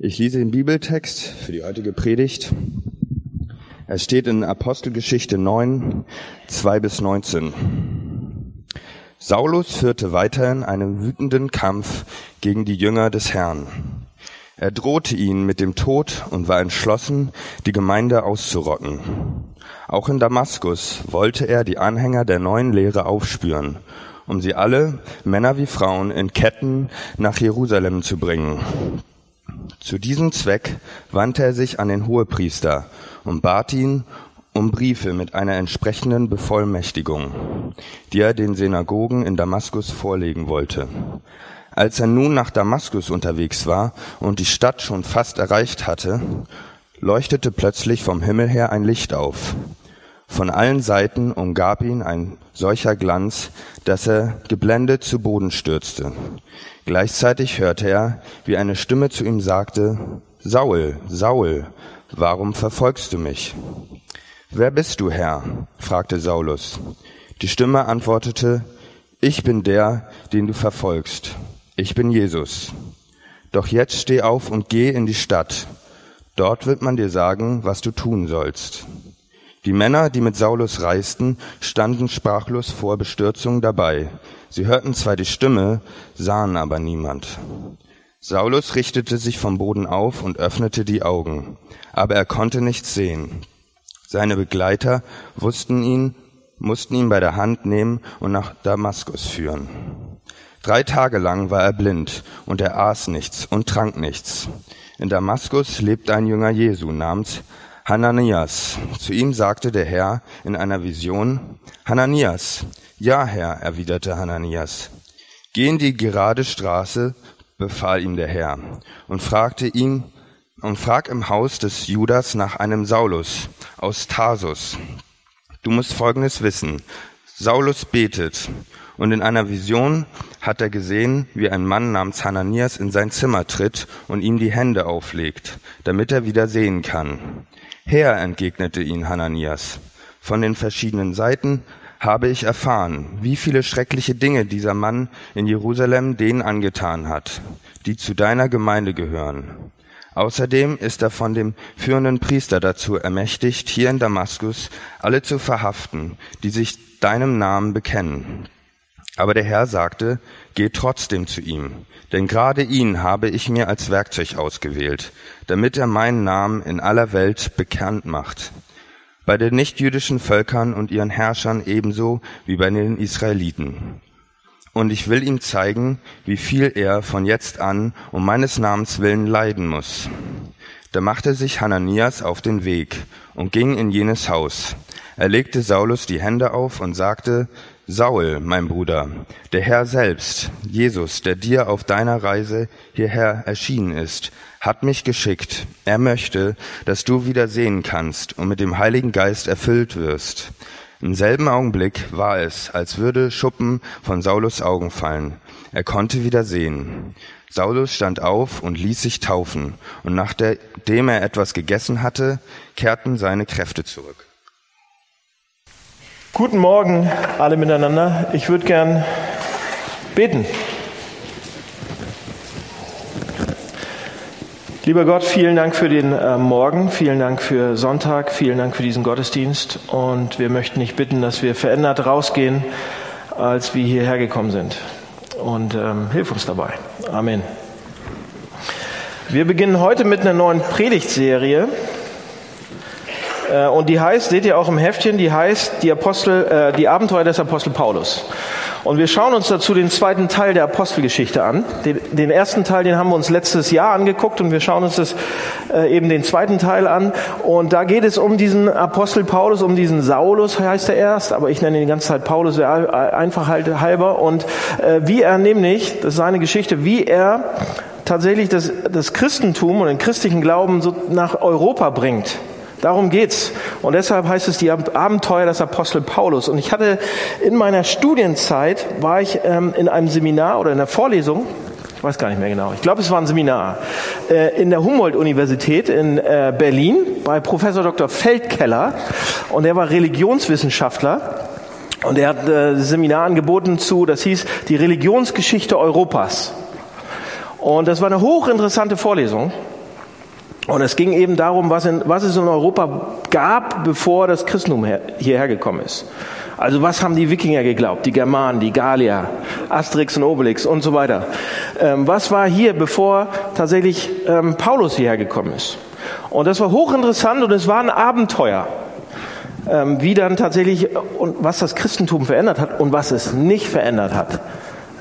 Ich lese den Bibeltext für die heutige Predigt. Er steht in Apostelgeschichte 9, 2 bis 19. Saulus führte weiterhin einen wütenden Kampf gegen die Jünger des Herrn. Er drohte ihnen mit dem Tod und war entschlossen, die Gemeinde auszurotten. Auch in Damaskus wollte er die Anhänger der neuen Lehre aufspüren, um sie alle, Männer wie Frauen, in Ketten nach Jerusalem zu bringen. Zu diesem Zweck wandte er sich an den Hohepriester und bat ihn um Briefe mit einer entsprechenden Bevollmächtigung, die er den Synagogen in Damaskus vorlegen wollte. Als er nun nach Damaskus unterwegs war und die Stadt schon fast erreicht hatte, leuchtete plötzlich vom Himmel her ein Licht auf. Von allen Seiten umgab ihn ein solcher Glanz, dass er geblendet zu Boden stürzte. Gleichzeitig hörte er, wie eine Stimme zu ihm sagte, Saul, Saul, warum verfolgst du mich? Wer bist du, Herr? fragte Saulus. Die Stimme antwortete, ich bin der, den du verfolgst. Ich bin Jesus. Doch jetzt steh auf und geh in die Stadt. Dort wird man dir sagen, was du tun sollst. Die Männer, die mit Saulus reisten, standen sprachlos vor Bestürzung dabei. Sie hörten zwar die Stimme, sahen aber niemand. Saulus richtete sich vom Boden auf und öffnete die Augen, aber er konnte nichts sehen. Seine Begleiter wussten ihn, mussten ihn bei der Hand nehmen und nach Damaskus führen. Drei Tage lang war er blind und er aß nichts und trank nichts. In Damaskus lebte ein Jünger Jesu namens Hananias. Zu ihm sagte der Herr in einer Vision, Hananias. Ja, Herr, erwiderte Hananias. Geh in die gerade Straße, befahl ihm der Herr, und fragte ihn, und frag im Haus des Judas nach einem Saulus aus Tarsus. Du musst Folgendes wissen. Saulus betet und in einer Vision hat er gesehen, wie ein Mann namens Hananias in sein Zimmer tritt und ihm die Hände auflegt, damit er wieder sehen kann. Herr, entgegnete ihn Hananias, von den verschiedenen Seiten habe ich erfahren, wie viele schreckliche Dinge dieser Mann in Jerusalem denen angetan hat, die zu deiner Gemeinde gehören. Außerdem ist er von dem führenden Priester dazu ermächtigt, hier in Damaskus alle zu verhaften, die sich deinem Namen bekennen. Aber der Herr sagte, geh trotzdem zu ihm, denn gerade ihn habe ich mir als Werkzeug ausgewählt, damit er meinen Namen in aller Welt bekannt macht. Bei den nichtjüdischen Völkern und ihren Herrschern ebenso wie bei den Israeliten. Und ich will ihm zeigen, wie viel er von jetzt an um meines Namens willen leiden muss. Da machte sich Hananias auf den Weg und ging in jenes Haus. Er legte Saulus die Hände auf und sagte, Saul, mein Bruder, der Herr selbst, Jesus, der dir auf deiner Reise hierher erschienen ist, hat mich geschickt. Er möchte, dass du wieder sehen kannst und mit dem Heiligen Geist erfüllt wirst. Im selben Augenblick war es, als würde Schuppen von Saulus Augen fallen. Er konnte wieder sehen. Saulus stand auf und ließ sich taufen, und nachdem er etwas gegessen hatte, kehrten seine Kräfte zurück. Guten Morgen alle miteinander. Ich würde gern beten. Lieber Gott, vielen Dank für den äh, Morgen, vielen Dank für Sonntag, vielen Dank für diesen Gottesdienst und wir möchten dich bitten, dass wir verändert rausgehen, als wir hierher gekommen sind. Und ähm, hilf uns dabei. Amen. Wir beginnen heute mit einer neuen Predigtserie und die heißt, seht ihr auch im Heftchen, die heißt die Apostel, äh, die Abenteuer des Apostel Paulus. Und wir schauen uns dazu den zweiten Teil der Apostelgeschichte an. Den, den ersten Teil, den haben wir uns letztes Jahr angeguckt und wir schauen uns das, äh, eben den zweiten Teil an. Und da geht es um diesen Apostel Paulus, um diesen Saulus heißt er erst, aber ich nenne ihn die ganze Zeit Paulus, einfach halt halber. Und äh, wie er nämlich, das ist seine Geschichte, wie er tatsächlich das, das Christentum und den christlichen Glauben so nach Europa bringt. Darum geht's. Und deshalb heißt es die Abenteuer des Apostel Paulus. Und ich hatte in meiner Studienzeit, war ich ähm, in einem Seminar oder in einer Vorlesung, ich weiß gar nicht mehr genau, ich glaube es war ein Seminar, äh, in der Humboldt-Universität in äh, Berlin bei Professor Dr. Feldkeller. Und er war Religionswissenschaftler. Und er hat äh, Seminar angeboten zu, das hieß die Religionsgeschichte Europas. Und das war eine hochinteressante Vorlesung. Und es ging eben darum, was, in, was es in Europa gab, bevor das Christentum her, hierher gekommen ist. Also was haben die Wikinger geglaubt, die Germanen, die Gallier, Asterix und Obelix und so weiter. Ähm, was war hier, bevor tatsächlich ähm, Paulus hierher gekommen ist? Und das war hochinteressant und es war ein Abenteuer, ähm, wie dann tatsächlich und was das Christentum verändert hat und was es nicht verändert hat.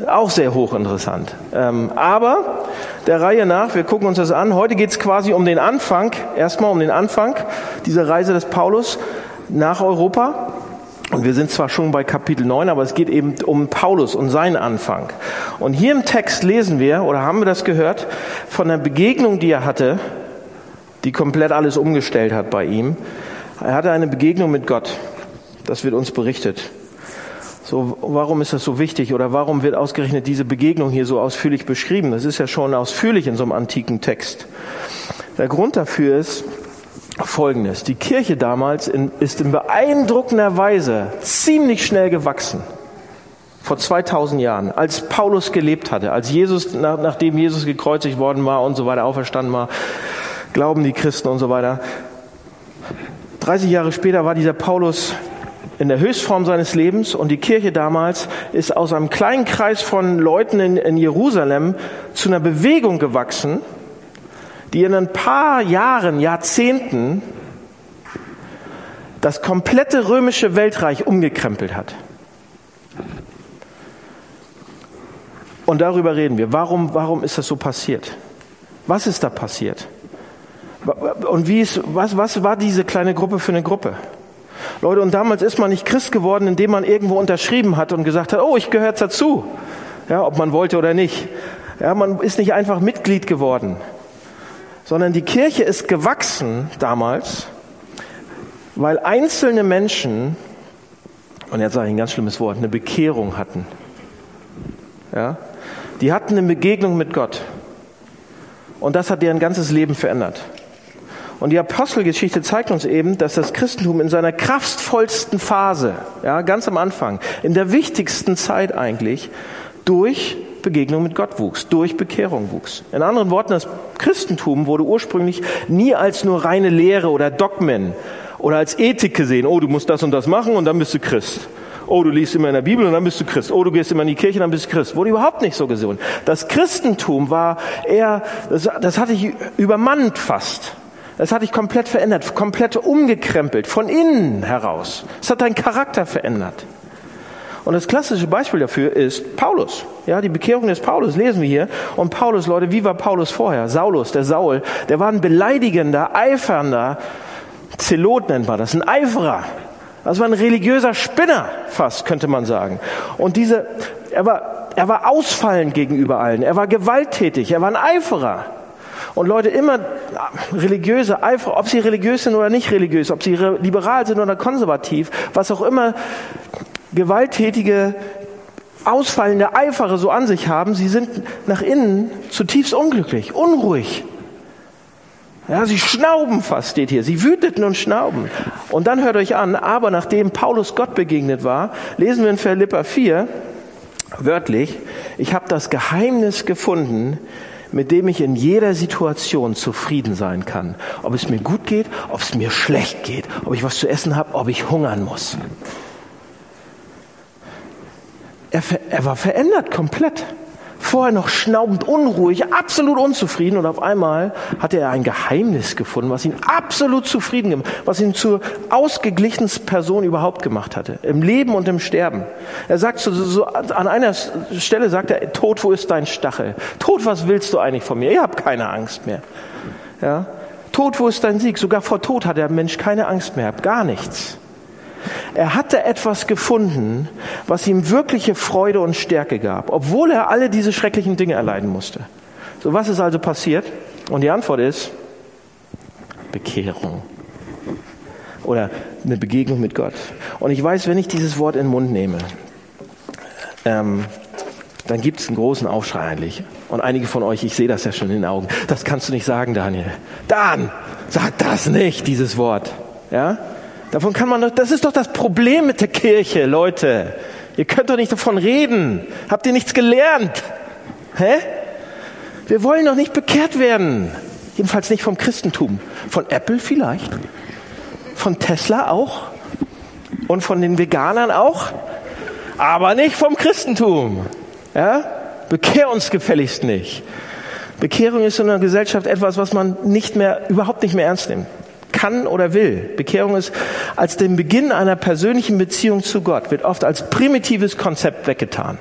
Auch sehr hochinteressant. Ähm, aber der Reihe nach, wir gucken uns das an. Heute geht es quasi um den Anfang, erstmal um den Anfang dieser Reise des Paulus nach Europa. Und wir sind zwar schon bei Kapitel 9, aber es geht eben um Paulus und seinen Anfang. Und hier im Text lesen wir, oder haben wir das gehört, von der Begegnung, die er hatte, die komplett alles umgestellt hat bei ihm. Er hatte eine Begegnung mit Gott. Das wird uns berichtet. So, warum ist das so wichtig oder warum wird ausgerechnet diese Begegnung hier so ausführlich beschrieben? Das ist ja schon ausführlich in so einem antiken Text. Der Grund dafür ist Folgendes. Die Kirche damals in, ist in beeindruckender Weise ziemlich schnell gewachsen. Vor 2000 Jahren, als Paulus gelebt hatte, als Jesus, nach, nachdem Jesus gekreuzigt worden war und so weiter, auferstanden war, glauben die Christen und so weiter. 30 Jahre später war dieser Paulus in der Höchstform seines Lebens und die Kirche damals ist aus einem kleinen Kreis von Leuten in, in Jerusalem zu einer Bewegung gewachsen, die in ein paar Jahren, Jahrzehnten das komplette römische Weltreich umgekrempelt hat. Und darüber reden wir. Warum, warum ist das so passiert? Was ist da passiert? Und wie ist, was, was war diese kleine Gruppe für eine Gruppe? Leute, und damals ist man nicht Christ geworden, indem man irgendwo unterschrieben hat und gesagt hat, oh, ich gehöre dazu. Ja, ob man wollte oder nicht. Ja, man ist nicht einfach Mitglied geworden, sondern die Kirche ist gewachsen damals, weil einzelne Menschen, und jetzt sage ich ein ganz schlimmes Wort, eine Bekehrung hatten. Ja, die hatten eine Begegnung mit Gott. Und das hat deren ganzes Leben verändert. Und die Apostelgeschichte zeigt uns eben, dass das Christentum in seiner kraftvollsten Phase, ja, ganz am Anfang, in der wichtigsten Zeit eigentlich, durch Begegnung mit Gott wuchs, durch Bekehrung wuchs. In anderen Worten, das Christentum wurde ursprünglich nie als nur reine Lehre oder Dogmen oder als Ethik gesehen. Oh, du musst das und das machen und dann bist du Christ. Oh, du liest immer in der Bibel und dann bist du Christ. Oh, du gehst immer in die Kirche und dann bist du Christ. Wurde überhaupt nicht so gesehen. Das Christentum war eher, das, das hatte ich übermannt fast. Es hat dich komplett verändert, komplett umgekrempelt, von innen heraus. Es hat deinen Charakter verändert. Und das klassische Beispiel dafür ist Paulus. Ja, die Bekehrung des Paulus lesen wir hier. Und Paulus, Leute, wie war Paulus vorher? Saulus, der Saul, der war ein beleidigender, eifernder Zelot nennt man das, ein Eiferer. Das war ein religiöser Spinner, fast, könnte man sagen. Und diese, er war, er war ausfallend gegenüber allen. Er war gewalttätig. Er war ein Eiferer. Und Leute immer religiöse Eifer, ob sie religiös sind oder nicht religiös, ob sie liberal sind oder konservativ, was auch immer gewalttätige, ausfallende Eifere so an sich haben, sie sind nach innen zutiefst unglücklich, unruhig. Ja, sie schnauben fast, steht hier. Sie wüteten und schnauben. Und dann hört euch an, aber nachdem Paulus Gott begegnet war, lesen wir in Philippa 4, wörtlich, ich habe das Geheimnis gefunden, mit dem ich in jeder Situation zufrieden sein kann. Ob es mir gut geht, ob es mir schlecht geht, ob ich was zu essen habe, ob ich hungern muss. Er, er war verändert komplett vorher noch schnaubend unruhig, absolut unzufrieden und auf einmal hatte er ein Geheimnis gefunden, was ihn absolut zufrieden gemacht, was ihn zur ausgeglichensten Person überhaupt gemacht hatte, im Leben und im Sterben. Er sagt so, so an einer Stelle sagt er, Tod, wo ist dein Stachel? Tod, was willst du eigentlich von mir? Ich habe keine Angst mehr. Ja? Tod, wo ist dein Sieg? Sogar vor Tod hat der Mensch keine Angst mehr, gar nichts. Er hatte etwas gefunden, was ihm wirkliche Freude und Stärke gab, obwohl er alle diese schrecklichen Dinge erleiden musste. So, was ist also passiert? Und die Antwort ist Bekehrung oder eine Begegnung mit Gott. Und ich weiß, wenn ich dieses Wort in den Mund nehme, ähm, dann gibt es einen großen Aufschrei eigentlich. Und einige von euch, ich sehe das ja schon in den Augen. Das kannst du nicht sagen, Daniel. Dan, sag das nicht, dieses Wort. Ja? Davon kann man doch, das ist doch das Problem mit der Kirche, Leute. Ihr könnt doch nicht davon reden. Habt ihr nichts gelernt? Hä? Wir wollen doch nicht bekehrt werden. Jedenfalls nicht vom Christentum. Von Apple vielleicht. Von Tesla auch. Und von den Veganern auch. Aber nicht vom Christentum. Ja? Bekehr uns gefälligst nicht. Bekehrung ist in einer Gesellschaft etwas, was man nicht mehr, überhaupt nicht mehr ernst nimmt. Kann oder will. Bekehrung ist als den Beginn einer persönlichen Beziehung zu Gott, wird oft als primitives Konzept weggetan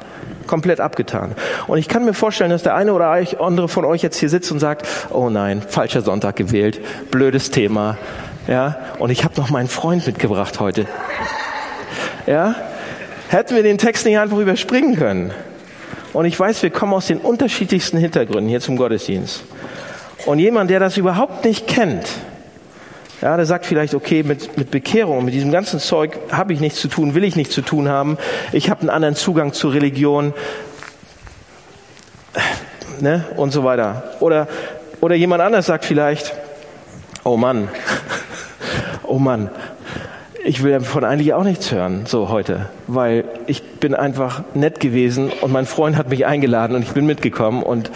komplett abgetan. Und ich kann mir vorstellen, dass der eine oder andere von euch jetzt hier sitzt und sagt, oh nein, falscher Sonntag gewählt, blödes Thema. Ja, und ich habe noch meinen Freund mitgebracht heute. Ja, hätten wir den Text nicht einfach überspringen können. Und ich weiß, wir kommen aus den unterschiedlichsten Hintergründen hier zum Gottesdienst. Und jemand, der das überhaupt nicht kennt, ja, der sagt vielleicht, okay, mit, mit Bekehrung, mit diesem ganzen Zeug habe ich nichts zu tun, will ich nichts zu tun haben. Ich habe einen anderen Zugang zur Religion ne, und so weiter. Oder, oder jemand anders sagt vielleicht, oh Mann, oh Mann, ich will davon eigentlich auch nichts hören, so heute, weil ich bin einfach nett gewesen und mein Freund hat mich eingeladen und ich bin mitgekommen und,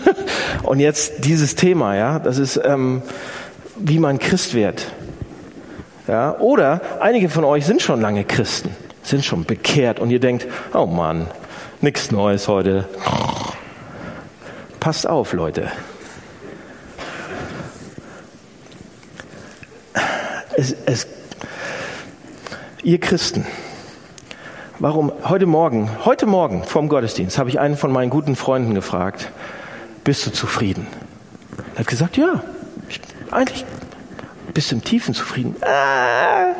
und jetzt dieses Thema, ja, das ist, ähm, wie man Christ wird. Ja, oder einige von euch sind schon lange Christen, sind schon bekehrt und ihr denkt, oh Mann, nichts Neues heute. Passt auf, Leute. Es, es, ihr Christen, warum heute Morgen, heute Morgen vorm Gottesdienst habe ich einen von meinen guten Freunden gefragt, bist du zufrieden? Er hat gesagt, ja, eigentlich bist du im Tiefen zufrieden. Ah.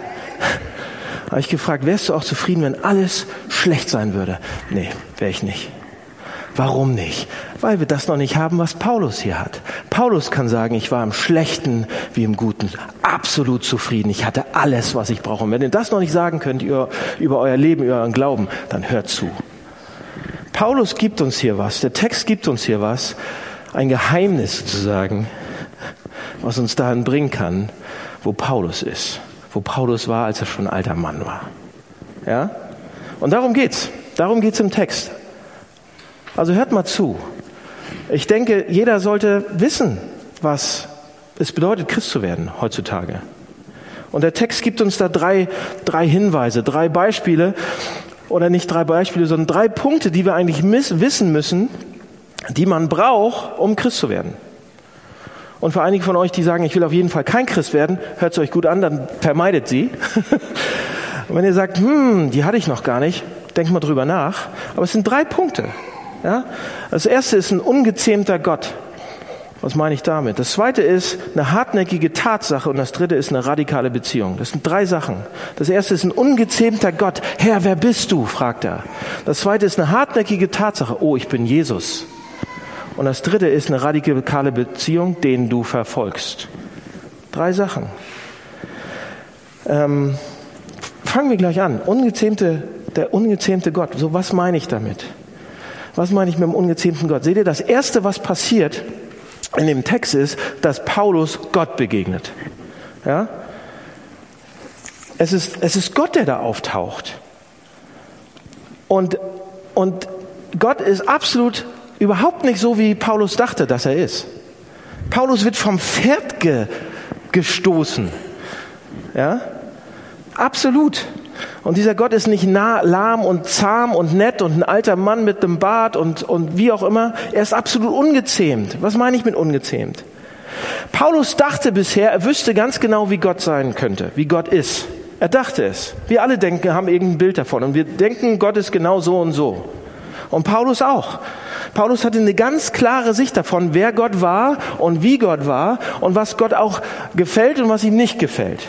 Habe ich gefragt, wärst du auch zufrieden, wenn alles schlecht sein würde? Nee, wäre ich nicht. Warum nicht? Weil wir das noch nicht haben, was Paulus hier hat. Paulus kann sagen, ich war im Schlechten wie im Guten absolut zufrieden. Ich hatte alles, was ich brauche. Und wenn ihr das noch nicht sagen könnt über, über euer Leben, über euren Glauben, dann hört zu. Paulus gibt uns hier was. Der Text gibt uns hier was. Ein Geheimnis sozusagen was uns dahin bringen kann, wo Paulus ist, wo Paulus war, als er schon ein alter Mann war. Ja? Und darum geht's. Darum geht's im Text. Also hört mal zu. Ich denke, jeder sollte wissen, was es bedeutet, Christ zu werden heutzutage. Und der Text gibt uns da drei, drei Hinweise, drei Beispiele, oder nicht drei Beispiele, sondern drei Punkte, die wir eigentlich wissen müssen, die man braucht, um Christ zu werden. Und für einige von euch, die sagen, ich will auf jeden Fall kein Christ werden, hört es euch gut an, dann vermeidet sie. Und wenn ihr sagt, hm, die hatte ich noch gar nicht, denkt mal drüber nach. Aber es sind drei Punkte. Ja? Das erste ist ein ungezähmter Gott. Was meine ich damit? Das zweite ist eine hartnäckige Tatsache und das dritte ist eine radikale Beziehung. Das sind drei Sachen. Das erste ist ein ungezähmter Gott. Herr, wer bist du? fragt er. Das zweite ist eine hartnäckige Tatsache. Oh, ich bin Jesus. Und das dritte ist eine radikale Beziehung, den du verfolgst. Drei Sachen. Ähm, fangen wir gleich an. Ungezähmte, der ungezähmte Gott. So, was meine ich damit? Was meine ich mit dem ungezähmten Gott? Seht ihr, das erste, was passiert in dem Text ist, dass Paulus Gott begegnet. Ja? Es ist, es ist Gott, der da auftaucht. Und, und Gott ist absolut überhaupt nicht so, wie Paulus dachte, dass er ist. Paulus wird vom Pferd ge gestoßen. Ja? Absolut. Und dieser Gott ist nicht nah, lahm und zahm und nett und ein alter Mann mit einem Bart und, und wie auch immer. Er ist absolut ungezähmt. Was meine ich mit ungezähmt? Paulus dachte bisher, er wüsste ganz genau, wie Gott sein könnte, wie Gott ist. Er dachte es. Wir alle denken, haben irgendein Bild davon. Und wir denken, Gott ist genau so und so. Und Paulus auch. Paulus hatte eine ganz klare Sicht davon, wer Gott war und wie Gott war und was Gott auch gefällt und was ihm nicht gefällt.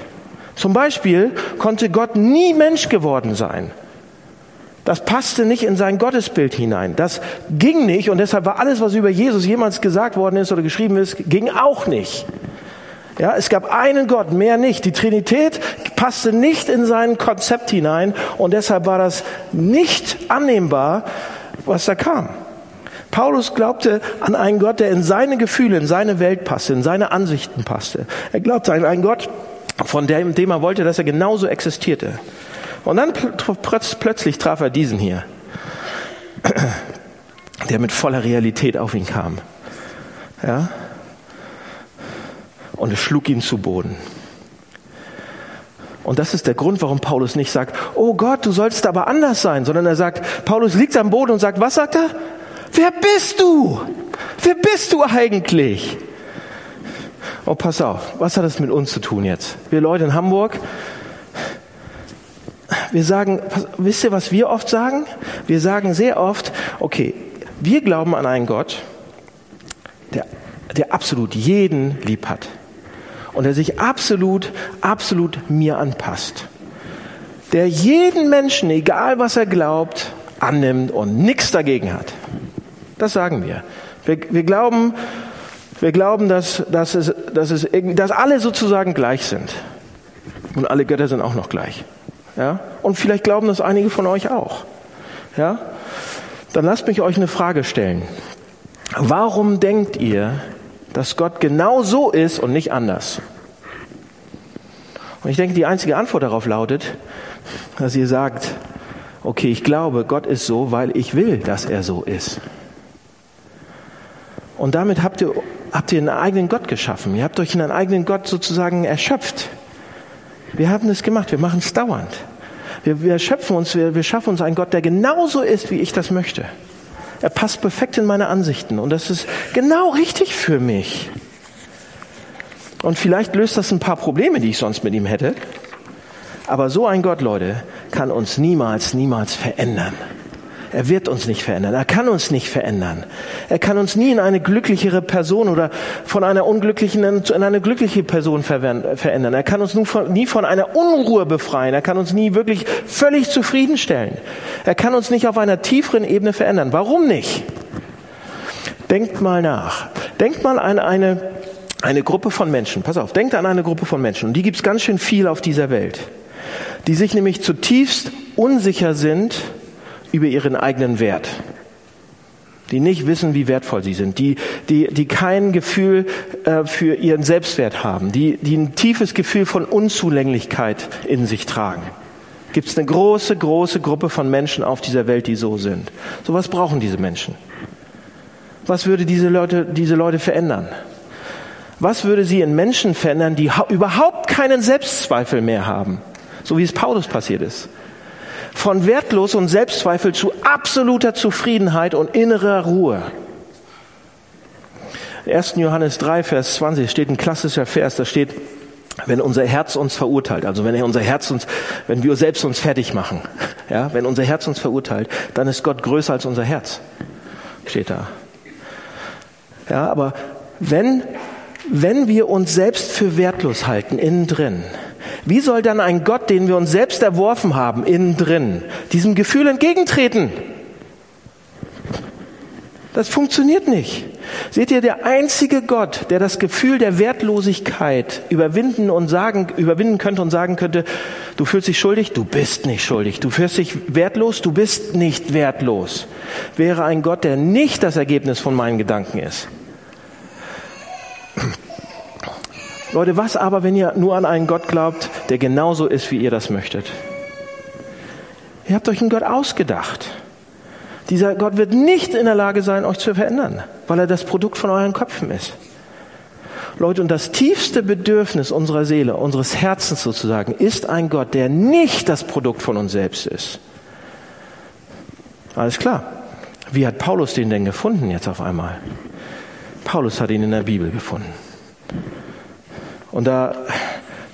Zum Beispiel konnte Gott nie Mensch geworden sein. Das passte nicht in sein Gottesbild hinein. Das ging nicht und deshalb war alles, was über Jesus jemals gesagt worden ist oder geschrieben ist, ging auch nicht. Ja, es gab einen Gott, mehr nicht. Die Trinität passte nicht in sein Konzept hinein und deshalb war das nicht annehmbar, was da kam. Paulus glaubte an einen Gott, der in seine Gefühle, in seine Welt passte, in seine Ansichten passte. Er glaubte an einen Gott, von dem, dem er wollte, dass er genauso existierte. Und dann plötzlich traf er diesen hier, der mit voller Realität auf ihn kam. Ja? und es schlug ihn zu Boden. Und das ist der Grund, warum Paulus nicht sagt, oh Gott, du sollst aber anders sein, sondern er sagt, Paulus liegt am Boden und sagt, was sagt er? Wer bist du? Wer bist du eigentlich? Oh, pass auf, was hat das mit uns zu tun jetzt? Wir Leute in Hamburg, wir sagen, wisst ihr, was wir oft sagen? Wir sagen sehr oft, okay, wir glauben an einen Gott, der, der absolut jeden lieb hat und der sich absolut, absolut mir anpasst. Der jeden Menschen, egal was er glaubt, annimmt und nichts dagegen hat. Das sagen wir. Wir, wir glauben, wir glauben, dass, dass, es, dass, es, dass alle sozusagen gleich sind. Und alle Götter sind auch noch gleich. Ja? Und vielleicht glauben das einige von euch auch. Ja? Dann lasst mich euch eine Frage stellen. Warum denkt ihr, dass Gott genau so ist und nicht anders. Und ich denke, die einzige Antwort darauf lautet, dass ihr sagt, okay, ich glaube, Gott ist so, weil ich will, dass er so ist. Und damit habt ihr, habt ihr einen eigenen Gott geschaffen. Ihr habt euch in einen eigenen Gott sozusagen erschöpft. Wir haben es gemacht, wir machen es dauernd. Wir, wir erschöpfen uns, wir, wir schaffen uns einen Gott, der genauso ist, wie ich das möchte. Er passt perfekt in meine Ansichten und das ist genau richtig für mich. Und vielleicht löst das ein paar Probleme, die ich sonst mit ihm hätte. Aber so ein Gott, Leute, kann uns niemals, niemals verändern. Er wird uns nicht verändern. Er kann uns nicht verändern. Er kann uns nie in eine glücklichere Person oder von einer unglücklichen in eine glückliche Person verändern. Er kann uns nie von einer Unruhe befreien. Er kann uns nie wirklich völlig zufriedenstellen. Er kann uns nicht auf einer tieferen Ebene verändern. Warum nicht? Denkt mal nach. Denkt mal an eine, eine Gruppe von Menschen. Pass auf, denkt an eine Gruppe von Menschen. Und die gibt es ganz schön viel auf dieser Welt. Die sich nämlich zutiefst unsicher sind, über ihren eigenen Wert, die nicht wissen, wie wertvoll sie sind, die, die, die kein Gefühl äh, für ihren Selbstwert haben, die, die ein tiefes Gefühl von Unzulänglichkeit in sich tragen. Gibt es eine große, große Gruppe von Menschen auf dieser Welt, die so sind. So was brauchen diese Menschen? Was würde diese Leute, diese Leute verändern? Was würde sie in Menschen verändern, die überhaupt keinen Selbstzweifel mehr haben? So wie es Paulus passiert ist von wertlos und Selbstzweifel zu absoluter Zufriedenheit und innerer Ruhe. 1. Johannes 3, Vers 20 steht ein klassischer Vers, da steht, wenn unser Herz uns verurteilt, also wenn unser Herz uns, wenn wir selbst uns fertig machen, ja, wenn unser Herz uns verurteilt, dann ist Gott größer als unser Herz. Steht da. Ja, aber wenn, wenn wir uns selbst für wertlos halten, innen drin, wie soll dann ein Gott, den wir uns selbst erworfen haben, innen drin, diesem Gefühl entgegentreten? Das funktioniert nicht. Seht ihr, der einzige Gott, der das Gefühl der Wertlosigkeit überwinden und sagen, überwinden könnte und sagen könnte, du fühlst dich schuldig, du bist nicht schuldig. Du fühlst dich wertlos, du bist nicht wertlos. Wäre ein Gott, der nicht das Ergebnis von meinen Gedanken ist. Leute, was aber, wenn ihr nur an einen Gott glaubt, der genauso ist, wie ihr das möchtet? Ihr habt euch einen Gott ausgedacht. Dieser Gott wird nicht in der Lage sein, euch zu verändern, weil er das Produkt von euren Köpfen ist. Leute, und das tiefste Bedürfnis unserer Seele, unseres Herzens sozusagen, ist ein Gott, der nicht das Produkt von uns selbst ist. Alles klar. Wie hat Paulus den denn gefunden jetzt auf einmal? Paulus hat ihn in der Bibel gefunden. Und da,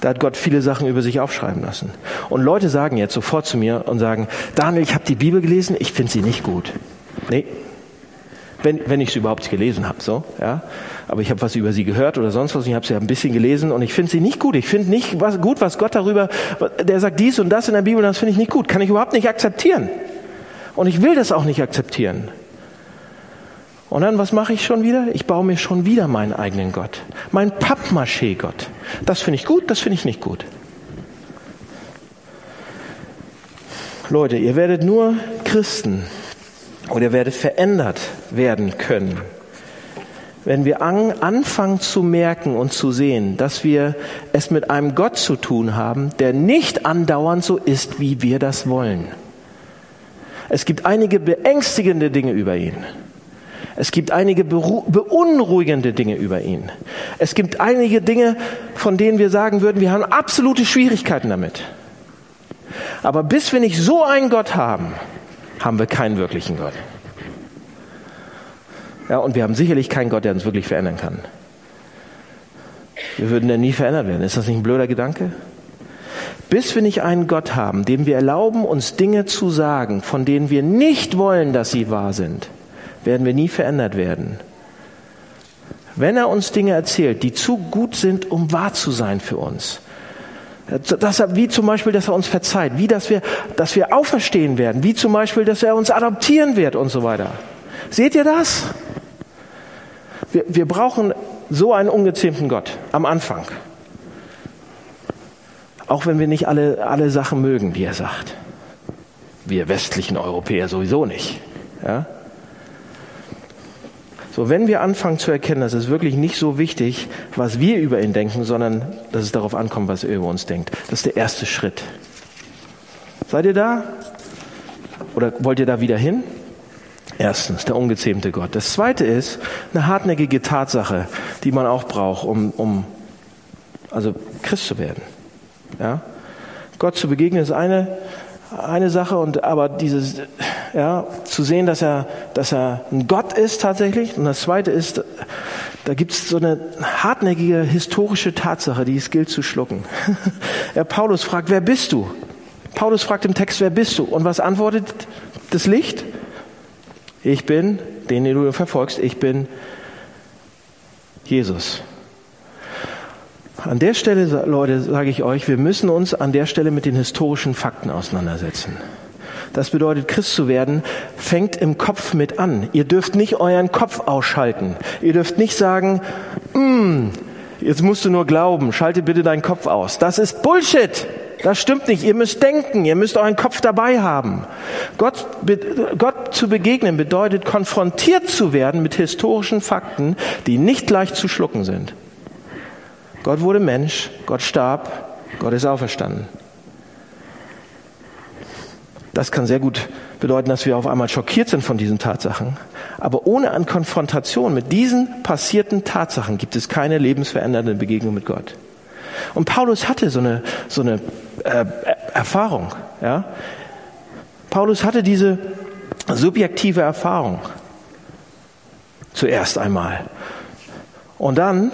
da hat Gott viele Sachen über sich aufschreiben lassen. Und Leute sagen jetzt sofort zu mir und sagen, Daniel, ich habe die Bibel gelesen, ich finde sie nicht gut. Nee, wenn, wenn ich sie überhaupt gelesen habe, so, ja. Aber ich habe was über sie gehört oder sonst was. Ich habe sie ein bisschen gelesen und ich finde sie nicht gut. Ich finde nicht was, gut, was Gott darüber, der sagt dies und das in der Bibel, das finde ich nicht gut. Kann ich überhaupt nicht akzeptieren. Und ich will das auch nicht akzeptieren. Und dann, was mache ich schon wieder? Ich baue mir schon wieder meinen eigenen Gott. Mein Pappmaché-Gott. Das finde ich gut, das finde ich nicht gut. Leute, ihr werdet nur Christen oder ihr werdet verändert werden können, wenn wir an, anfangen zu merken und zu sehen, dass wir es mit einem Gott zu tun haben, der nicht andauernd so ist, wie wir das wollen. Es gibt einige beängstigende Dinge über ihn. Es gibt einige beunruhigende Dinge über ihn. Es gibt einige Dinge, von denen wir sagen würden, wir haben absolute Schwierigkeiten damit. Aber bis wir nicht so einen Gott haben, haben wir keinen wirklichen Gott. Ja, und wir haben sicherlich keinen Gott, der uns wirklich verändern kann. Wir würden ja nie verändert werden. Ist das nicht ein blöder Gedanke? Bis wir nicht einen Gott haben, dem wir erlauben, uns Dinge zu sagen, von denen wir nicht wollen, dass sie wahr sind, werden wir nie verändert werden. Wenn er uns Dinge erzählt, die zu gut sind, um wahr zu sein für uns, dass er, wie zum Beispiel, dass er uns verzeiht, wie dass wir, dass wir auferstehen werden, wie zum Beispiel, dass er uns adoptieren wird und so weiter. Seht ihr das? Wir, wir brauchen so einen ungezähmten Gott am Anfang. Auch wenn wir nicht alle, alle Sachen mögen, wie er sagt. Wir westlichen Europäer sowieso nicht. Ja? So, wenn wir anfangen zu erkennen, dass es wirklich nicht so wichtig, was wir über ihn denken, sondern dass es darauf ankommt, was er über uns denkt. Das ist der erste Schritt. Seid ihr da? Oder wollt ihr da wieder hin? Erstens, der ungezähmte Gott. Das zweite ist eine hartnäckige Tatsache, die man auch braucht, um, um also Christ zu werden. Ja? Gott zu begegnen ist eine, eine Sache und aber dieses ja zu sehen, dass er dass er ein Gott ist tatsächlich und das zweite ist da gibt es so eine hartnäckige historische Tatsache, die es gilt zu schlucken. ja, Paulus fragt, wer bist du? Paulus fragt im Text, wer bist du? Und was antwortet das Licht? Ich bin, den, den du verfolgst, ich bin Jesus. An der Stelle, Leute, sage ich euch, wir müssen uns an der Stelle mit den historischen Fakten auseinandersetzen. Das bedeutet, Christ zu werden, fängt im Kopf mit an. Ihr dürft nicht euren Kopf ausschalten. Ihr dürft nicht sagen, mm, jetzt musst du nur glauben, schalte bitte deinen Kopf aus. Das ist Bullshit. Das stimmt nicht. Ihr müsst denken, ihr müsst euren Kopf dabei haben. Gott, Gott zu begegnen bedeutet, konfrontiert zu werden mit historischen Fakten, die nicht leicht zu schlucken sind. Gott wurde Mensch, Gott starb, Gott ist auferstanden. Das kann sehr gut bedeuten, dass wir auf einmal schockiert sind von diesen Tatsachen. Aber ohne eine Konfrontation mit diesen passierten Tatsachen gibt es keine lebensverändernde Begegnung mit Gott. Und Paulus hatte so eine, so eine äh, Erfahrung. Ja? Paulus hatte diese subjektive Erfahrung zuerst einmal. Und dann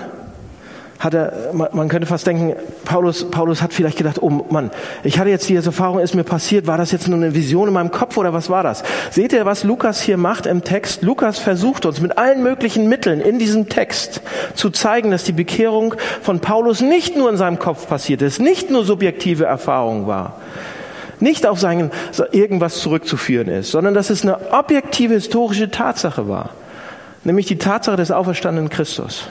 hat er, man könnte fast denken, Paulus, Paulus hat vielleicht gedacht, oh Mann, ich hatte jetzt diese Erfahrung, ist mir passiert, war das jetzt nur eine Vision in meinem Kopf oder was war das? Seht ihr, was Lukas hier macht im Text? Lukas versucht uns mit allen möglichen Mitteln in diesem Text zu zeigen, dass die Bekehrung von Paulus nicht nur in seinem Kopf passiert ist, nicht nur subjektive Erfahrung war, nicht auf sein irgendwas zurückzuführen ist, sondern dass es eine objektive historische Tatsache war, nämlich die Tatsache des auferstandenen Christus.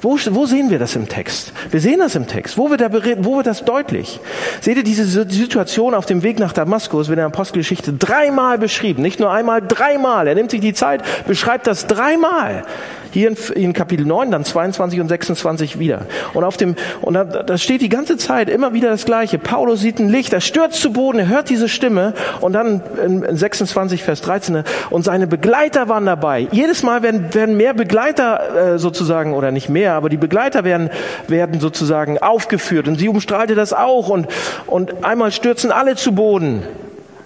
Wo, wo sehen wir das im Text? Wir sehen das im Text. Wo wird, da, wo wird das deutlich? Seht ihr diese Situation auf dem Weg nach Damaskus, wird in der Apostelgeschichte dreimal beschrieben. Nicht nur einmal, dreimal. Er nimmt sich die Zeit, beschreibt das dreimal. Hier in, in Kapitel 9, dann 22 und 26 wieder. Und auf dem, und da, da steht die ganze Zeit immer wieder das Gleiche. Paulus sieht ein Licht, er stürzt zu Boden, er hört diese Stimme und dann in, in 26, Vers 13, und seine Begleiter waren dabei. Jedes Mal werden, werden mehr Begleiter äh, sozusagen, oder nicht mehr, aber die Begleiter werden, werden sozusagen aufgeführt und sie umstrahlte das auch und, und einmal stürzen alle zu Boden.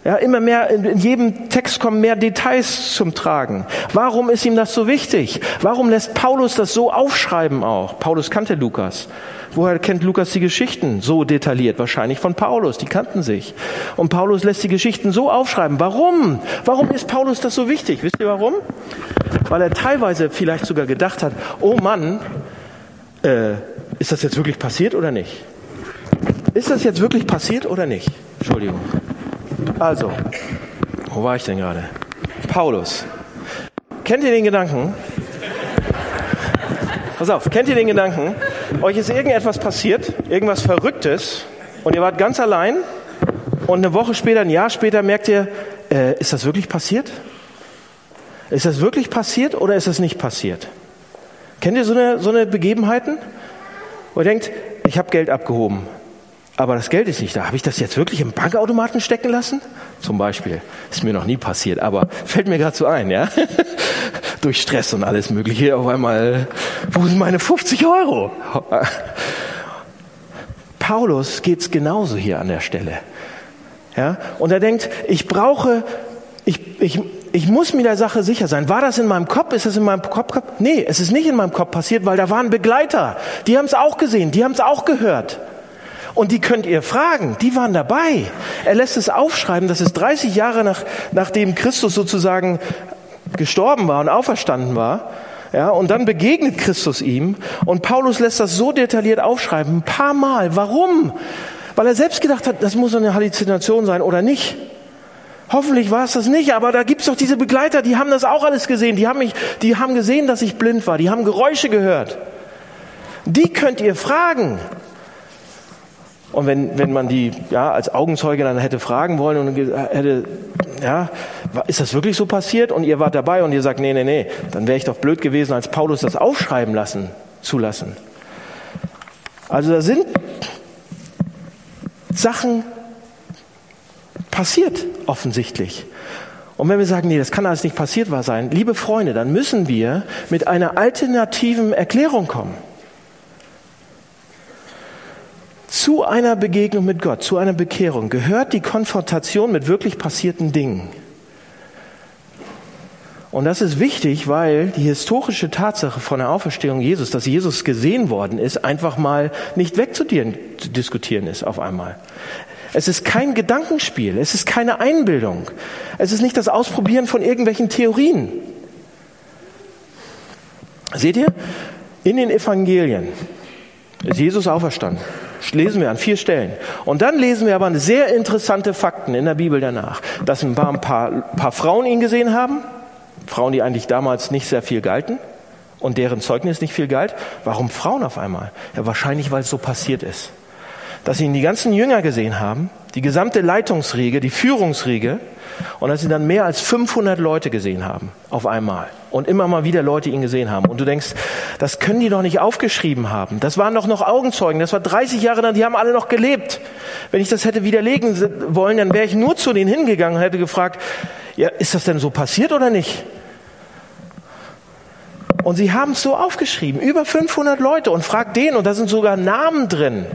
Ja, immer mehr, in jedem Text kommen mehr Details zum Tragen. Warum ist ihm das so wichtig? Warum lässt Paulus das so aufschreiben auch? Paulus kannte Lukas. Woher kennt Lukas die Geschichten so detailliert? Wahrscheinlich von Paulus, die kannten sich. Und Paulus lässt die Geschichten so aufschreiben. Warum? Warum ist Paulus das so wichtig? Wisst ihr warum? Weil er teilweise vielleicht sogar gedacht hat, oh Mann, äh, ist das jetzt wirklich passiert oder nicht? Ist das jetzt wirklich passiert oder nicht? Entschuldigung. Also, wo war ich denn gerade? Paulus. Kennt ihr den Gedanken? Pass auf, kennt ihr den Gedanken? Euch ist irgendetwas passiert, irgendwas Verrücktes und ihr wart ganz allein und eine Woche später, ein Jahr später merkt ihr, äh, ist das wirklich passiert? Ist das wirklich passiert oder ist das nicht passiert? Kennt ihr so eine, so eine Begebenheiten? Wo ihr denkt, ich habe Geld abgehoben, aber das Geld ist nicht da. Habe ich das jetzt wirklich im Bankautomaten stecken lassen? Zum Beispiel. Ist mir noch nie passiert, aber fällt mir gerade so ein, ja? durch Stress und alles Mögliche auf einmal, wo sind meine 50 Euro? Paulus geht's genauso hier an der Stelle. Ja? Und er denkt, ich brauche, ich, ich, ich muss mir der Sache sicher sein. War das in meinem Kopf? Ist das in meinem Kopf? Nee, es ist nicht in meinem Kopf passiert, weil da waren Begleiter. Die haben es auch gesehen, die haben es auch gehört. Und die könnt ihr fragen, die waren dabei. Er lässt es aufschreiben, dass es 30 Jahre nach, nachdem Christus sozusagen gestorben war und auferstanden war, ja, und dann begegnet Christus ihm und Paulus lässt das so detailliert aufschreiben, ein paar Mal. Warum? Weil er selbst gedacht hat, das muss eine Halluzination sein oder nicht. Hoffentlich war es das nicht, aber da gibt's doch diese Begleiter, die haben das auch alles gesehen. Die haben mich, die haben gesehen, dass ich blind war. Die haben Geräusche gehört. Die könnt ihr fragen. Und wenn, wenn man die ja, als Augenzeuge dann hätte fragen wollen und hätte, ja, ist das wirklich so passiert? Und ihr wart dabei und ihr sagt, nee, nee, nee, dann wäre ich doch blöd gewesen, als Paulus das aufschreiben lassen, zulassen. Also da sind Sachen passiert, offensichtlich. Und wenn wir sagen, nee, das kann alles nicht passiert sein, liebe Freunde, dann müssen wir mit einer alternativen Erklärung kommen zu einer Begegnung mit Gott, zu einer Bekehrung gehört die Konfrontation mit wirklich passierten Dingen. Und das ist wichtig, weil die historische Tatsache von der Auferstehung Jesus, dass Jesus gesehen worden ist, einfach mal nicht wegzudiskutieren ist auf einmal. Es ist kein Gedankenspiel, es ist keine Einbildung, es ist nicht das Ausprobieren von irgendwelchen Theorien. Seht ihr? In den Evangelien ist Jesus auferstanden lesen wir an vier Stellen. Und dann lesen wir aber sehr interessante Fakten in der Bibel danach, dass ein paar, paar, Frauen ihn gesehen haben, Frauen, die eigentlich damals nicht sehr viel galten und deren Zeugnis nicht viel galt. Warum Frauen auf einmal? Ja, wahrscheinlich, weil es so passiert ist. Dass ihn die ganzen Jünger gesehen haben, die gesamte Leitungsriege, die Führungsriege, und dass sie dann mehr als 500 Leute gesehen haben auf einmal und immer mal wieder Leute ihn gesehen haben. Und du denkst, das können die doch nicht aufgeschrieben haben. Das waren doch noch Augenzeugen. Das war 30 Jahre lang, die haben alle noch gelebt. Wenn ich das hätte widerlegen wollen, dann wäre ich nur zu denen hingegangen und hätte gefragt, ja, ist das denn so passiert oder nicht? Und sie haben es so aufgeschrieben, über 500 Leute und fragt den, und da sind sogar Namen drin,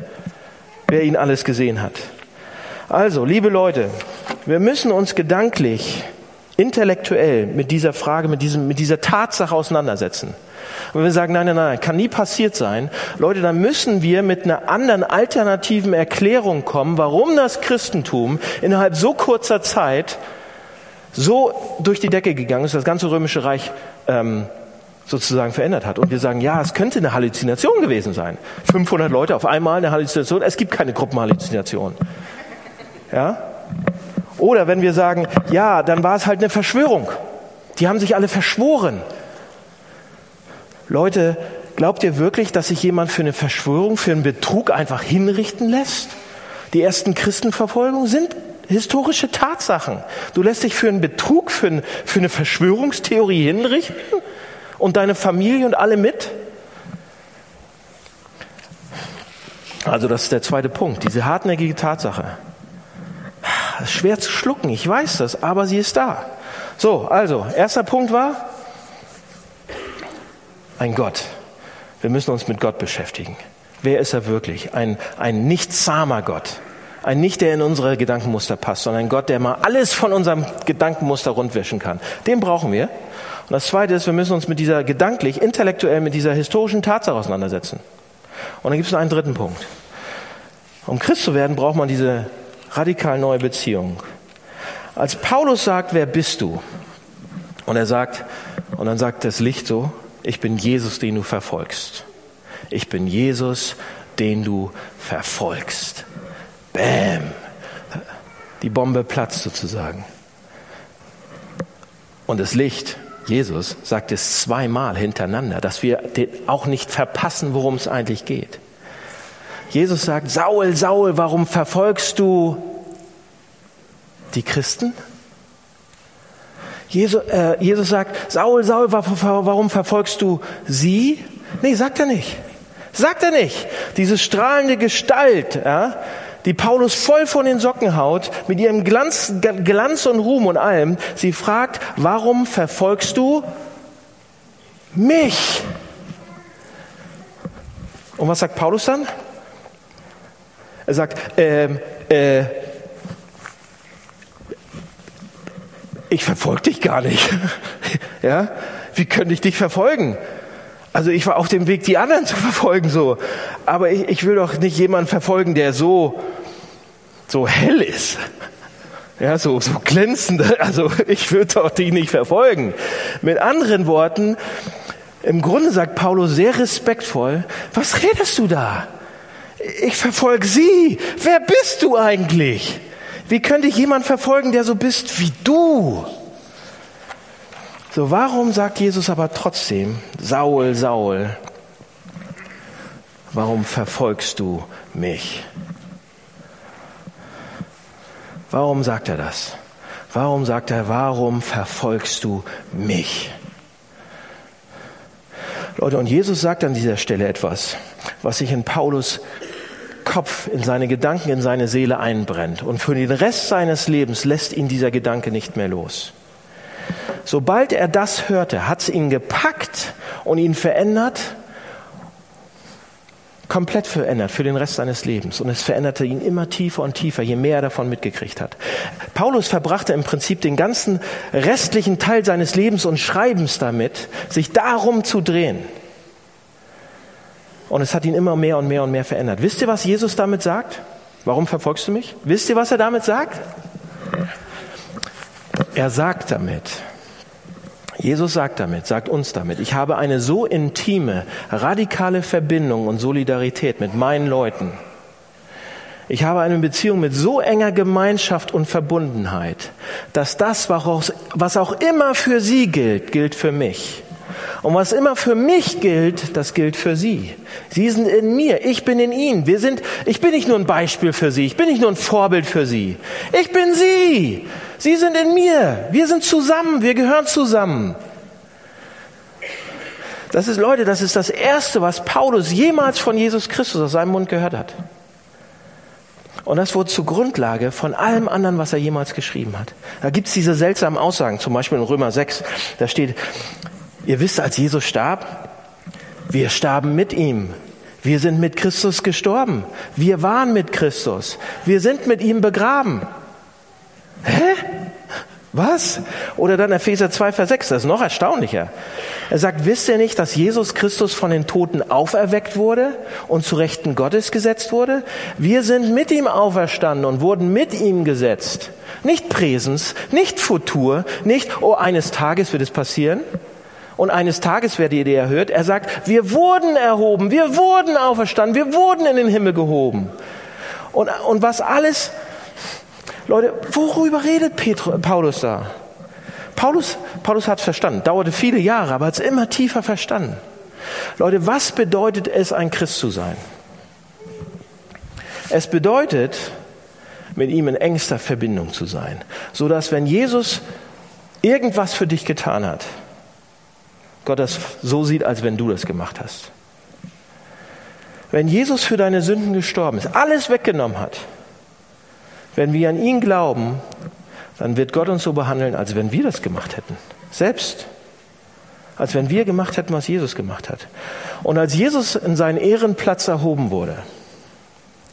wer ihn alles gesehen hat. Also, liebe Leute, wir müssen uns gedanklich, intellektuell mit dieser Frage, mit, diesem, mit dieser Tatsache auseinandersetzen. Und wenn wir sagen, nein, nein, nein, kann nie passiert sein, Leute, dann müssen wir mit einer anderen alternativen Erklärung kommen, warum das Christentum innerhalb so kurzer Zeit so durch die Decke gegangen ist, das ganze römische Reich ähm, sozusagen verändert hat. Und wir sagen, ja, es könnte eine Halluzination gewesen sein. 500 Leute auf einmal eine Halluzination. Es gibt keine Gruppenhalluzination. Ja? Oder wenn wir sagen, ja, dann war es halt eine Verschwörung. Die haben sich alle verschworen. Leute, glaubt ihr wirklich, dass sich jemand für eine Verschwörung, für einen Betrug einfach hinrichten lässt? Die ersten Christenverfolgungen sind historische Tatsachen. Du lässt dich für einen Betrug, für, ein, für eine Verschwörungstheorie hinrichten und deine Familie und alle mit? Also das ist der zweite Punkt, diese hartnäckige Tatsache schwer zu schlucken, ich weiß das, aber sie ist da. So, also, erster Punkt war, ein Gott. Wir müssen uns mit Gott beschäftigen. Wer ist er wirklich? Ein, ein nicht zahmer Gott. Ein nicht, der in unsere Gedankenmuster passt, sondern ein Gott, der mal alles von unserem Gedankenmuster rundwischen kann. Den brauchen wir. Und das Zweite ist, wir müssen uns mit dieser gedanklich, intellektuell, mit dieser historischen Tatsache auseinandersetzen. Und dann gibt es noch einen dritten Punkt. Um Christ zu werden, braucht man diese radikal neue Beziehung. Als Paulus sagt, wer bist du? Und er sagt, und dann sagt das Licht so, ich bin Jesus, den du verfolgst. Ich bin Jesus, den du verfolgst. Bäm. Die Bombe platzt sozusagen. Und das Licht, Jesus, sagt es zweimal hintereinander, dass wir auch nicht verpassen, worum es eigentlich geht. Jesus sagt, Saul, Saul, warum verfolgst du die Christen? Jesus, äh, Jesus sagt, Saul, Saul, warum verfolgst du sie? Nee, sagt er nicht. Sagt er nicht. Diese strahlende Gestalt, ja, die Paulus voll von den Socken haut, mit ihrem Glanz, Glanz und Ruhm und allem, sie fragt, warum verfolgst du mich. Und was sagt Paulus dann? Er sagt, ähm, äh, ich verfolge dich gar nicht. ja? Wie könnte ich dich verfolgen? Also ich war auf dem Weg, die anderen zu verfolgen so. Aber ich, ich will doch nicht jemanden verfolgen, der so, so hell ist. Ja, so, so glänzend. Also ich würde doch dich nicht verfolgen. Mit anderen Worten, im Grunde sagt Paulus sehr respektvoll, was redest du da? Ich verfolge sie. Wer bist du eigentlich? Wie könnte ich jemand verfolgen, der so bist wie du? So, warum sagt Jesus aber trotzdem, Saul, Saul, warum verfolgst du mich? Warum sagt er das? Warum sagt er, warum verfolgst du mich? Leute, und Jesus sagt an dieser Stelle etwas, was sich in Paulus Kopf, in seine Gedanken, in seine Seele einbrennt. Und für den Rest seines Lebens lässt ihn dieser Gedanke nicht mehr los. Sobald er das hörte, hat es ihn gepackt und ihn verändert, komplett verändert für den Rest seines Lebens. Und es veränderte ihn immer tiefer und tiefer, je mehr er davon mitgekriegt hat. Paulus verbrachte im Prinzip den ganzen restlichen Teil seines Lebens und Schreibens damit, sich darum zu drehen. Und es hat ihn immer mehr und mehr und mehr verändert. Wisst ihr, was Jesus damit sagt? Warum verfolgst du mich? Wisst ihr, was er damit sagt? Er sagt damit, Jesus sagt damit, sagt uns damit, ich habe eine so intime, radikale Verbindung und Solidarität mit meinen Leuten. Ich habe eine Beziehung mit so enger Gemeinschaft und Verbundenheit, dass das, was auch immer für sie gilt, gilt für mich. Und was immer für mich gilt, das gilt für Sie. Sie sind in mir, ich bin in Ihnen. Wir sind, ich bin nicht nur ein Beispiel für Sie, ich bin nicht nur ein Vorbild für Sie. Ich bin Sie. Sie sind in mir. Wir sind zusammen, wir gehören zusammen. Das ist, Leute, das ist das Erste, was Paulus jemals von Jesus Christus aus seinem Mund gehört hat. Und das wurde zur Grundlage von allem anderen, was er jemals geschrieben hat. Da gibt's diese seltsamen Aussagen, zum Beispiel in Römer 6, da steht, Ihr wisst, als Jesus starb, wir starben mit ihm. Wir sind mit Christus gestorben. Wir waren mit Christus. Wir sind mit ihm begraben. Hä? Was? Oder dann Epheser 2, Vers 6, das ist noch erstaunlicher. Er sagt, wisst ihr nicht, dass Jesus Christus von den Toten auferweckt wurde und zu Rechten Gottes gesetzt wurde? Wir sind mit ihm auferstanden und wurden mit ihm gesetzt. Nicht Präsens, nicht Futur, nicht, oh, eines Tages wird es passieren, und eines Tages werdet ihr erhört, er sagt, wir wurden erhoben, wir wurden auferstanden, wir wurden in den Himmel gehoben. Und, und was alles, Leute, worüber redet Petru, Paulus da? Paulus, Paulus hat verstanden, dauerte viele Jahre, aber hat es immer tiefer verstanden. Leute, was bedeutet es, ein Christ zu sein? Es bedeutet, mit ihm in engster Verbindung zu sein, so dass wenn Jesus irgendwas für dich getan hat, Gott das so sieht, als wenn du das gemacht hast. Wenn Jesus für deine Sünden gestorben ist, alles weggenommen hat, wenn wir an ihn glauben, dann wird Gott uns so behandeln, als wenn wir das gemacht hätten. Selbst. Als wenn wir gemacht hätten, was Jesus gemacht hat. Und als Jesus in seinen Ehrenplatz erhoben wurde,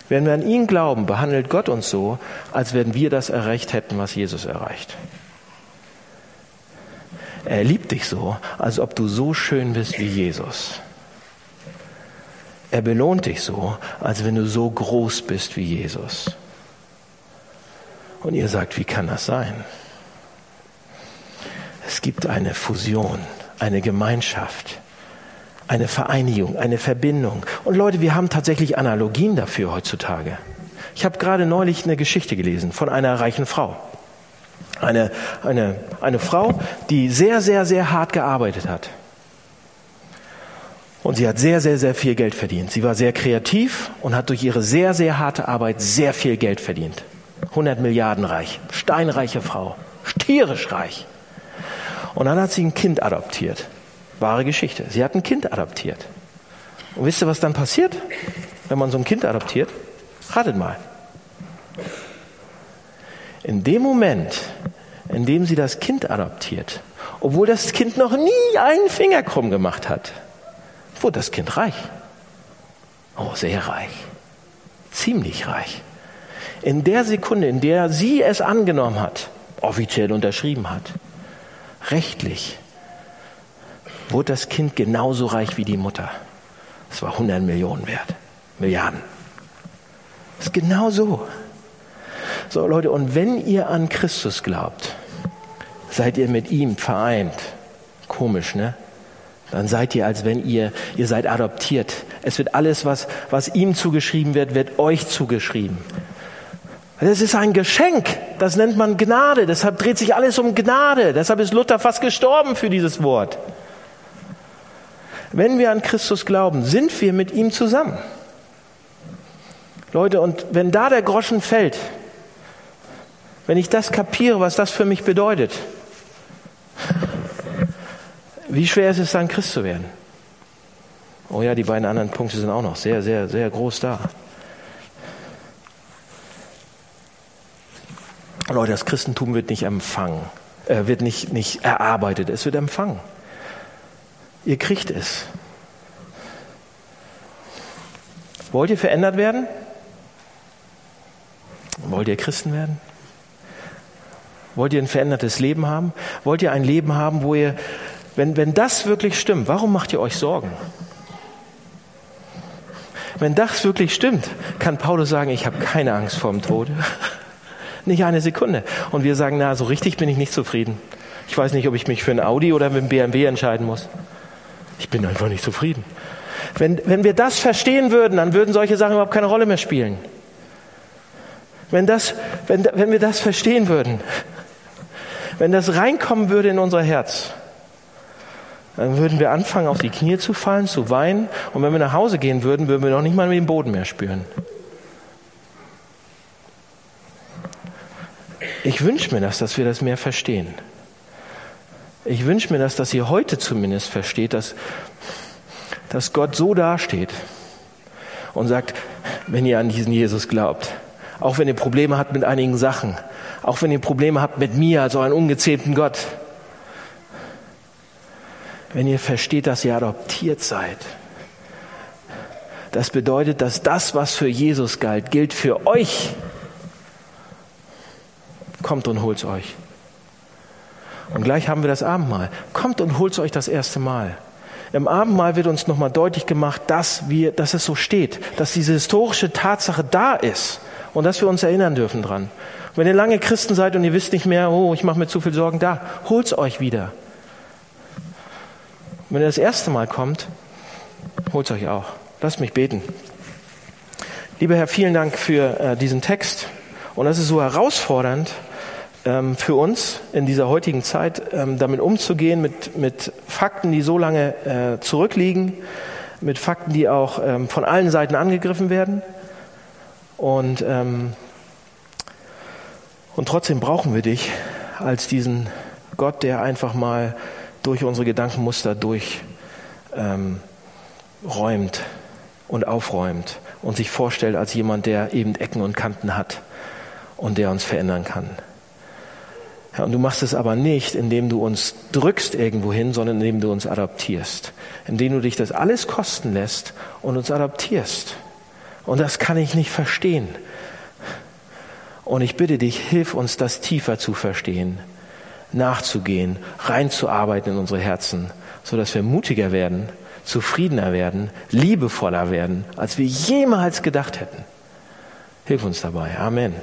wenn wir an ihn glauben, behandelt Gott uns so, als wenn wir das erreicht hätten, was Jesus erreicht. Er liebt dich so, als ob du so schön bist wie Jesus. Er belohnt dich so, als wenn du so groß bist wie Jesus. Und ihr sagt, wie kann das sein? Es gibt eine Fusion, eine Gemeinschaft, eine Vereinigung, eine Verbindung. Und Leute, wir haben tatsächlich Analogien dafür heutzutage. Ich habe gerade neulich eine Geschichte gelesen von einer reichen Frau. Eine, eine, eine Frau, die sehr, sehr, sehr hart gearbeitet hat. Und sie hat sehr, sehr, sehr viel Geld verdient. Sie war sehr kreativ und hat durch ihre sehr, sehr harte Arbeit sehr viel Geld verdient. 100 Milliarden reich, steinreiche Frau, stierisch reich. Und dann hat sie ein Kind adoptiert. Wahre Geschichte. Sie hat ein Kind adoptiert. Und wisst ihr, was dann passiert, wenn man so ein Kind adoptiert? Ratet mal. In dem Moment, in dem sie das Kind adoptiert obwohl das Kind noch nie einen Finger krumm gemacht hat, wurde das Kind reich. Oh, sehr reich. Ziemlich reich. In der Sekunde, in der sie es angenommen hat, offiziell unterschrieben hat, rechtlich, wurde das Kind genauso reich wie die Mutter. Es war 100 Millionen wert. Milliarden. Das ist genau so. So, Leute, und wenn ihr an Christus glaubt, seid ihr mit ihm vereint. Komisch, ne? Dann seid ihr, als wenn ihr, ihr seid adoptiert. Es wird alles, was, was ihm zugeschrieben wird, wird euch zugeschrieben. Das ist ein Geschenk. Das nennt man Gnade. Deshalb dreht sich alles um Gnade. Deshalb ist Luther fast gestorben für dieses Wort. Wenn wir an Christus glauben, sind wir mit ihm zusammen. Leute, und wenn da der Groschen fällt, wenn ich das kapiere, was das für mich bedeutet, wie schwer ist es dann, Christ zu werden? Oh ja, die beiden anderen Punkte sind auch noch sehr, sehr, sehr groß da. Leute, das Christentum wird nicht empfangen, äh, wird nicht, nicht erarbeitet, es wird empfangen. Ihr kriegt es. Wollt ihr verändert werden? Wollt ihr Christen werden? Wollt ihr ein verändertes Leben haben? Wollt ihr ein Leben haben, wo ihr, wenn, wenn das wirklich stimmt, warum macht ihr euch Sorgen? Wenn das wirklich stimmt, kann Paulus sagen, ich habe keine Angst vor dem Tode. Nicht eine Sekunde. Und wir sagen, na, so richtig bin ich nicht zufrieden. Ich weiß nicht, ob ich mich für ein Audi oder mit einem BMW entscheiden muss. Ich bin einfach nicht zufrieden. Wenn, wenn wir das verstehen würden, dann würden solche Sachen überhaupt keine Rolle mehr spielen. Wenn, das, wenn, wenn wir das verstehen würden, wenn das reinkommen würde in unser Herz, dann würden wir anfangen, auf die Knie zu fallen, zu weinen. Und wenn wir nach Hause gehen würden, würden wir noch nicht mal den Boden mehr spüren. Ich wünsche mir das, dass wir das mehr verstehen. Ich wünsche mir das, dass ihr heute zumindest versteht, dass, dass Gott so dasteht und sagt, wenn ihr an diesen Jesus glaubt, auch wenn ihr Probleme habt mit einigen Sachen, auch wenn ihr Probleme habt mit mir, also einen ungezähmten Gott, wenn ihr versteht, dass ihr adoptiert seid, das bedeutet, dass das, was für Jesus galt, gilt für euch. Kommt und holt's euch. Und gleich haben wir das Abendmahl. Kommt und holt euch das erste Mal. Im Abendmahl wird uns nochmal deutlich gemacht, dass, wir, dass es so steht, dass diese historische Tatsache da ist und dass wir uns erinnern dürfen dran. Wenn ihr lange Christen seid und ihr wisst nicht mehr, oh, ich mache mir zu viel Sorgen, da, holt's euch wieder. Wenn ihr das erste Mal kommt, holt's euch auch. Lasst mich beten. Lieber Herr, vielen Dank für äh, diesen Text. Und das ist so herausfordernd, ähm, für uns in dieser heutigen Zeit, ähm, damit umzugehen, mit, mit Fakten, die so lange äh, zurückliegen, mit Fakten, die auch ähm, von allen Seiten angegriffen werden. Und, ähm, und trotzdem brauchen wir dich als diesen Gott, der einfach mal durch unsere Gedankenmuster durchräumt ähm, und aufräumt und sich vorstellt als jemand, der eben Ecken und Kanten hat und der uns verändern kann. Ja, und du machst es aber nicht, indem du uns drückst irgendwo hin, sondern indem du uns adoptierst. Indem du dich das alles kosten lässt und uns adoptierst. Und das kann ich nicht verstehen. Und ich bitte dich, hilf uns, das tiefer zu verstehen, nachzugehen, reinzuarbeiten in unsere Herzen, so dass wir mutiger werden, zufriedener werden, liebevoller werden, als wir jemals gedacht hätten. Hilf uns dabei. Amen.